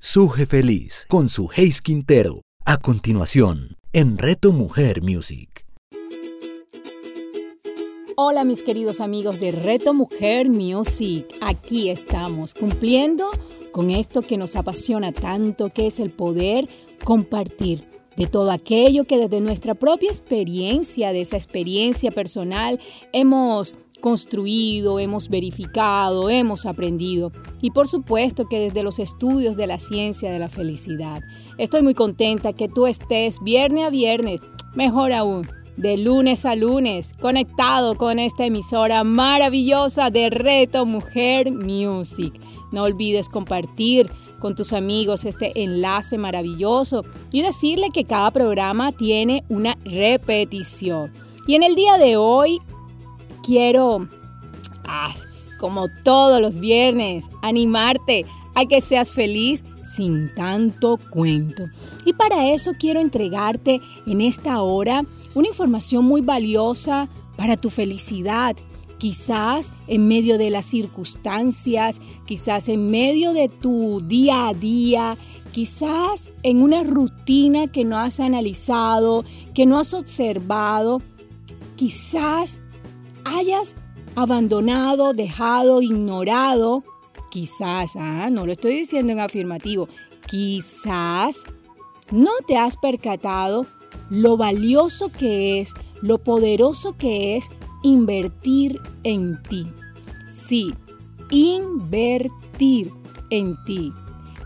Suje Feliz con su Hayes Quintero. A continuación, en Reto Mujer Music. Hola mis queridos amigos de Reto Mujer Music. Aquí estamos cumpliendo con esto que nos apasiona tanto, que es el poder compartir de todo aquello que desde nuestra propia experiencia, de esa experiencia personal, hemos construido, hemos verificado, hemos aprendido. Y por supuesto que desde los estudios de la ciencia de la felicidad. Estoy muy contenta que tú estés viernes a viernes, mejor aún, de lunes a lunes, conectado con esta emisora maravillosa de Reto Mujer Music. No olvides compartir con tus amigos este enlace maravilloso y decirle que cada programa tiene una repetición. Y en el día de hoy quiero, ah, como todos los viernes, animarte a que seas feliz sin tanto cuento. Y para eso quiero entregarte en esta hora una información muy valiosa para tu felicidad. Quizás en medio de las circunstancias, quizás en medio de tu día a día, quizás en una rutina que no has analizado, que no has observado, quizás hayas abandonado, dejado, ignorado, quizás, ah, no lo estoy diciendo en afirmativo, quizás no te has percatado lo valioso que es, lo poderoso que es invertir en ti. Sí, invertir en ti.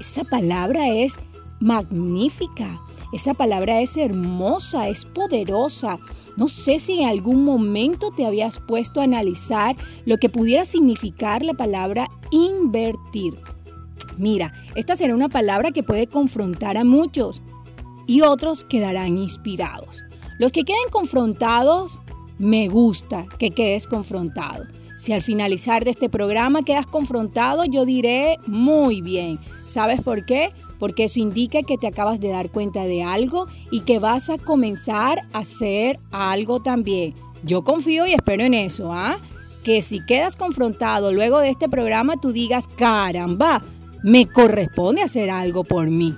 Esa palabra es magnífica. Esa palabra es hermosa, es poderosa. No sé si en algún momento te habías puesto a analizar lo que pudiera significar la palabra invertir. Mira, esta será una palabra que puede confrontar a muchos y otros quedarán inspirados. Los que queden confrontados, me gusta que quedes confrontado. Si al finalizar de este programa quedas confrontado, yo diré muy bien. ¿Sabes por qué? Porque eso indica que te acabas de dar cuenta de algo y que vas a comenzar a hacer algo también. Yo confío y espero en eso, ¿ah? Que si quedas confrontado luego de este programa, tú digas, caramba, me corresponde hacer algo por mí.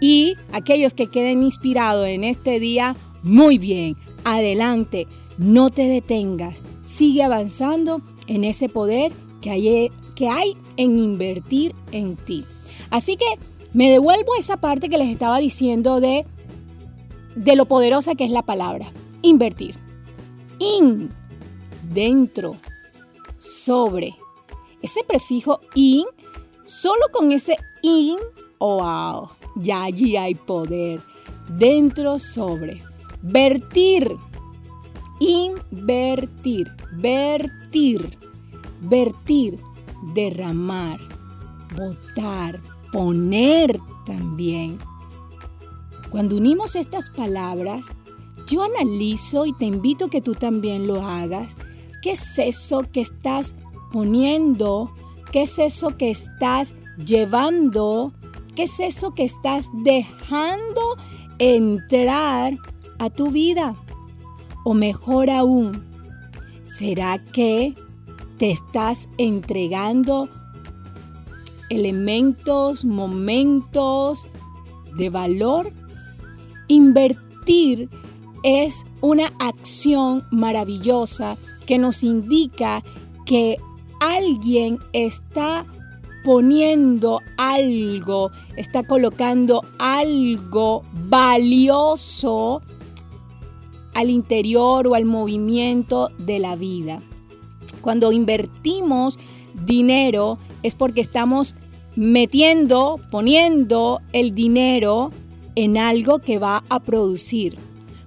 Y aquellos que queden inspirados en este día, muy bien, adelante, no te detengas, sigue avanzando en ese poder que hay, que hay en invertir en ti. Así que me devuelvo a esa parte que les estaba diciendo de, de lo poderosa que es la palabra. Invertir. In, dentro, sobre. Ese prefijo in, solo con ese in, wow, ya allí hay poder. Dentro, sobre. Vertir. Invertir. Vertir. Vertir. Derramar. Botar poner también. Cuando unimos estas palabras, yo analizo y te invito que tú también lo hagas. ¿Qué es eso que estás poniendo? ¿Qué es eso que estás llevando? ¿Qué es eso que estás dejando entrar a tu vida? O mejor aún, ¿será que te estás entregando elementos, momentos de valor. Invertir es una acción maravillosa que nos indica que alguien está poniendo algo, está colocando algo valioso al interior o al movimiento de la vida. Cuando invertimos dinero es porque estamos metiendo, poniendo el dinero en algo que va a producir.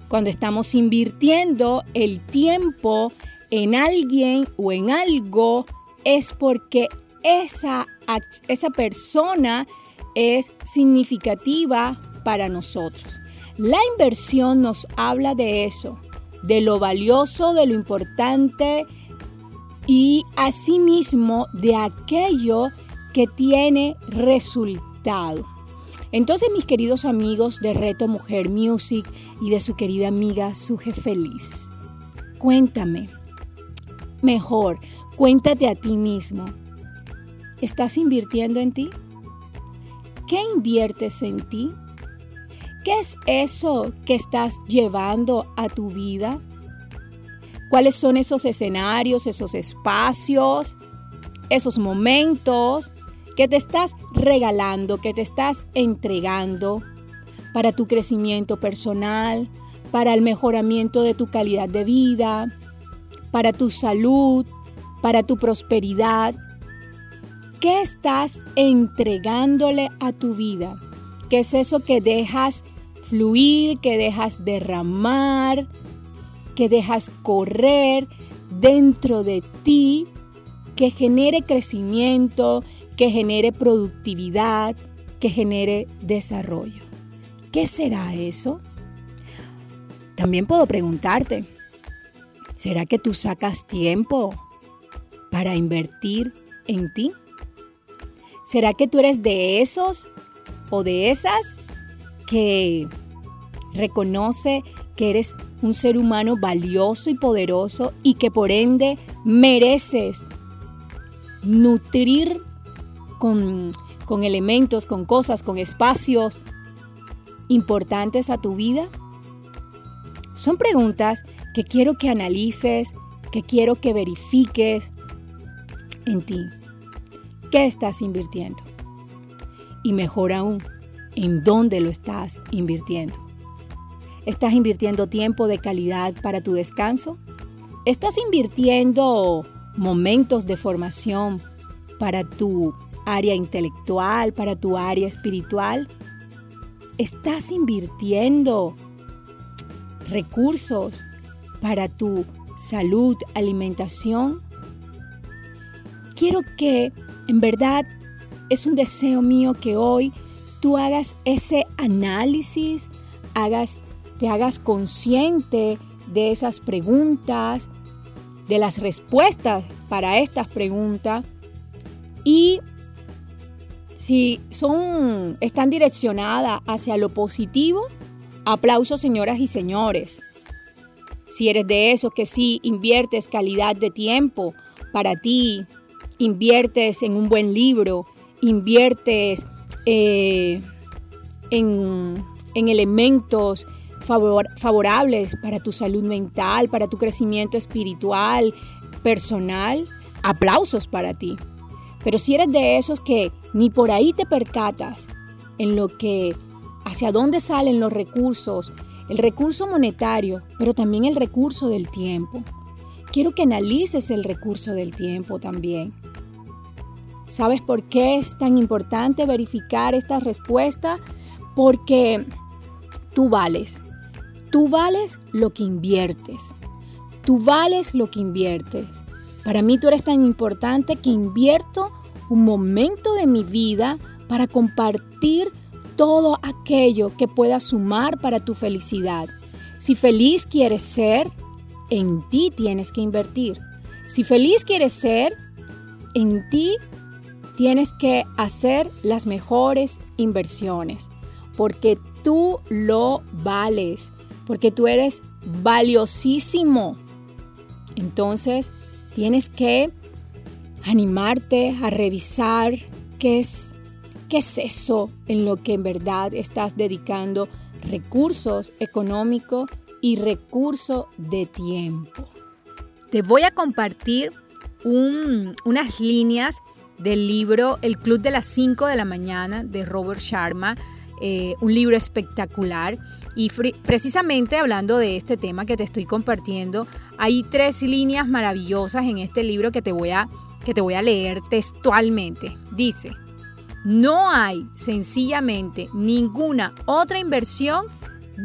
Cuando estamos invirtiendo el tiempo en alguien o en algo, es porque esa, esa persona es significativa para nosotros. La inversión nos habla de eso, de lo valioso, de lo importante y asimismo de aquello que tiene resultado. Entonces, mis queridos amigos de Reto Mujer Music y de su querida amiga Suje Feliz, cuéntame, mejor, cuéntate a ti mismo. ¿Estás invirtiendo en ti? ¿Qué inviertes en ti? ¿Qué es eso que estás llevando a tu vida? ¿Cuáles son esos escenarios, esos espacios, esos momentos que te estás regalando, que te estás entregando para tu crecimiento personal, para el mejoramiento de tu calidad de vida, para tu salud, para tu prosperidad? ¿Qué estás entregándole a tu vida? ¿Qué es eso que dejas fluir, que dejas derramar, que dejas correr dentro de ti, que genere crecimiento, que genere productividad, que genere desarrollo? ¿Qué será eso? También puedo preguntarte, ¿será que tú sacas tiempo para invertir en ti? ¿Será que tú eres de esos o de esas que reconoce que eres un ser humano valioso y poderoso y que por ende mereces nutrir con, elementos, con cosas, con espacios importantes a tu vida? Son preguntas que quiero que analices, que quiero que verifiques en ti qué estás invirtiendo. Y mejor aún, en dónde lo estás invirtiendo. ¿Estás invirtiendo tiempo de calidad para tu descanso? ¿Estás invirtiendo momentos de formación para tu área intelectual, para tu área espiritual? ¿Estás invirtiendo recursos para tu salud, alimentación? Quiero que en verdad, es un deseo mío que hoy tú hagas ese análisis, hagas, te hagas consciente de esas preguntas, de las respuestas para estas preguntas y si son están direccionadas hacia lo positivo, aplausos señoras y señores. Si eres de esos que sí inviertes calidad de tiempo para ti, inviertes en un buen libro, inviertes eh, en, elementos favorables para tu salud mental, para tu crecimiento espiritual, personal, aplausos para ti. Pero si eres de esos que ni por ahí te percatas en lo que, hacia dónde salen los recursos, el recurso monetario, pero también el recurso del tiempo. Quiero que analices el recurso del tiempo también. ¿Sabes por qué es tan importante verificar esta respuesta? Porque tú vales. Tú vales lo que inviertes. Tú vales lo que inviertes. Para mí tú eres tan importante que invierto un momento de mi vida para compartir todo aquello que pueda sumar para tu felicidad. Si feliz quieres ser, en ti tienes que invertir. Si feliz quieres ser, en ti tienes que hacer las mejores inversiones porque tú lo vales, porque tú eres valiosísimo. Entonces, tienes que animarte a revisar qué es, qué es eso en lo que en verdad estás dedicando recursos económicos y recursos de tiempo. Te voy a compartir unas líneas del libro El Club de las 5 de la mañana de Robert Sharma, eh, un libro espectacular. Y precisamente hablando de este tema que te estoy compartiendo, hay tres líneas maravillosas en este libro que te voy a, que te voy a leer textualmente. Dice, no hay sencillamente ninguna otra inversión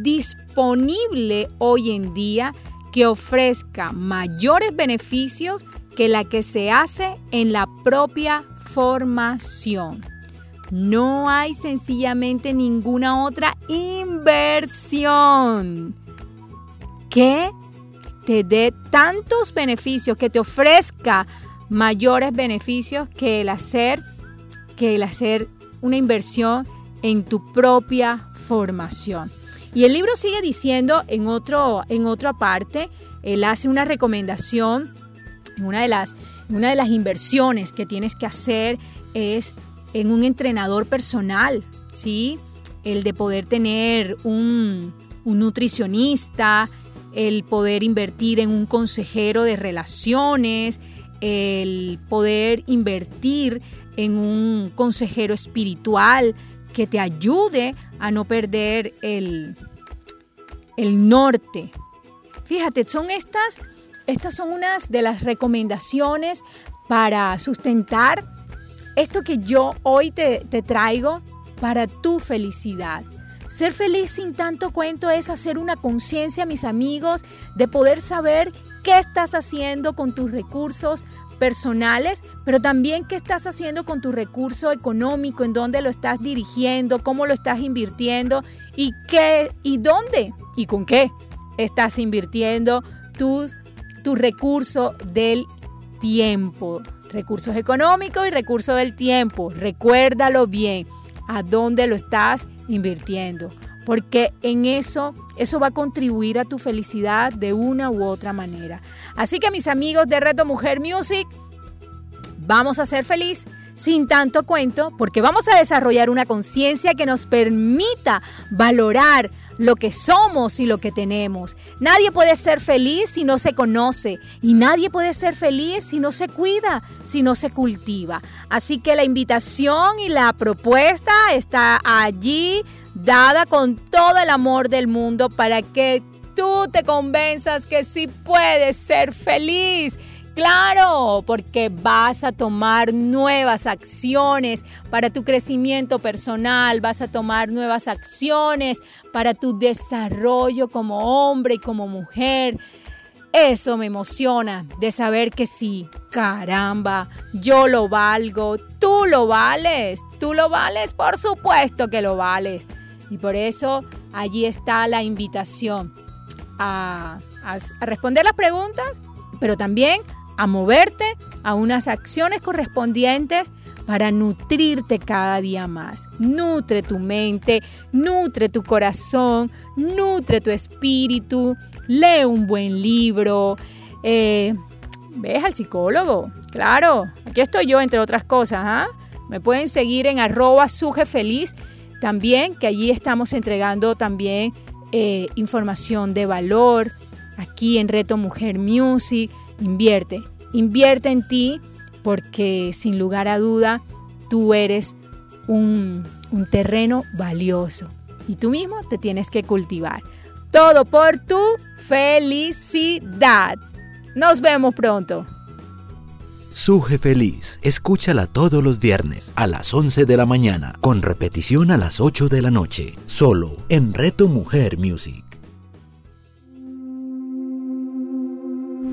disponible hoy en día que ofrezca mayores beneficios que la que se hace en la propia formación. No hay sencillamente ninguna otra inversión que te dé tantos beneficios, que te ofrezca mayores beneficios que el hacer, que el hacer una inversión en tu propia formación. Y el libro sigue diciendo en, otro, en otra parte, él hace una recomendación una de las, una de las inversiones que tienes que hacer es en un entrenador personal, ¿sí? El de poder tener un, un nutricionista, el poder invertir en un consejero de relaciones, el poder invertir en un consejero espiritual que te ayude a no perder el, el norte. Fíjate, son estas, estas son unas de las recomendaciones para sustentar esto que yo hoy te, te traigo para tu felicidad. Ser feliz sin tanto cuento es hacer una conciencia, mis amigos, de poder saber qué estás haciendo con tus recursos personales, pero también qué estás haciendo con tu recurso económico, en dónde lo estás dirigiendo, cómo lo estás invirtiendo y qué y dónde y con qué estás invirtiendo tus tu recurso del tiempo, recursos económicos y recursos del tiempo. Recuérdalo bien, a dónde lo estás invirtiendo, porque en eso eso va a contribuir a tu felicidad de una u otra manera. Así que mis amigos de Reto Mujer Music, vamos a ser feliz sin tanto cuento, porque vamos a desarrollar una conciencia que nos permita valorar lo que somos y lo que tenemos. Nadie puede ser feliz si no se conoce y nadie puede ser feliz si no se cuida, si no se cultiva. Así que la invitación y la propuesta está allí dada con todo el amor del mundo para que tú te convenzas que sí puedes ser feliz Claro, porque vas a tomar nuevas acciones para tu crecimiento personal, vas a tomar nuevas acciones para tu desarrollo como hombre y como mujer. Eso me emociona de saber que sí, caramba, yo lo valgo, tú lo vales, tú lo vales, por supuesto que lo vales. Y por eso allí está la invitación a, responder las preguntas, pero también a moverte a unas acciones correspondientes para nutrirte cada día más. Nutre tu mente, nutre tu corazón, nutre tu espíritu, lee un buen libro, eh, ves al psicólogo, claro, aquí estoy yo entre otras cosas. ¿ah? Me pueden seguir en arroba sujefeliz también, que allí estamos entregando también eh, información de valor, aquí en Reto Mujer Music Invierte, invierte en ti porque sin lugar a duda tú eres un, un terreno valioso y tú mismo te tienes que cultivar. Todo por tu felicidad. Nos vemos pronto. Suje Feliz, escúchala todos los viernes a las 11 de la mañana, con repetición a las 8 de la noche, solo en Reto Mujer Music.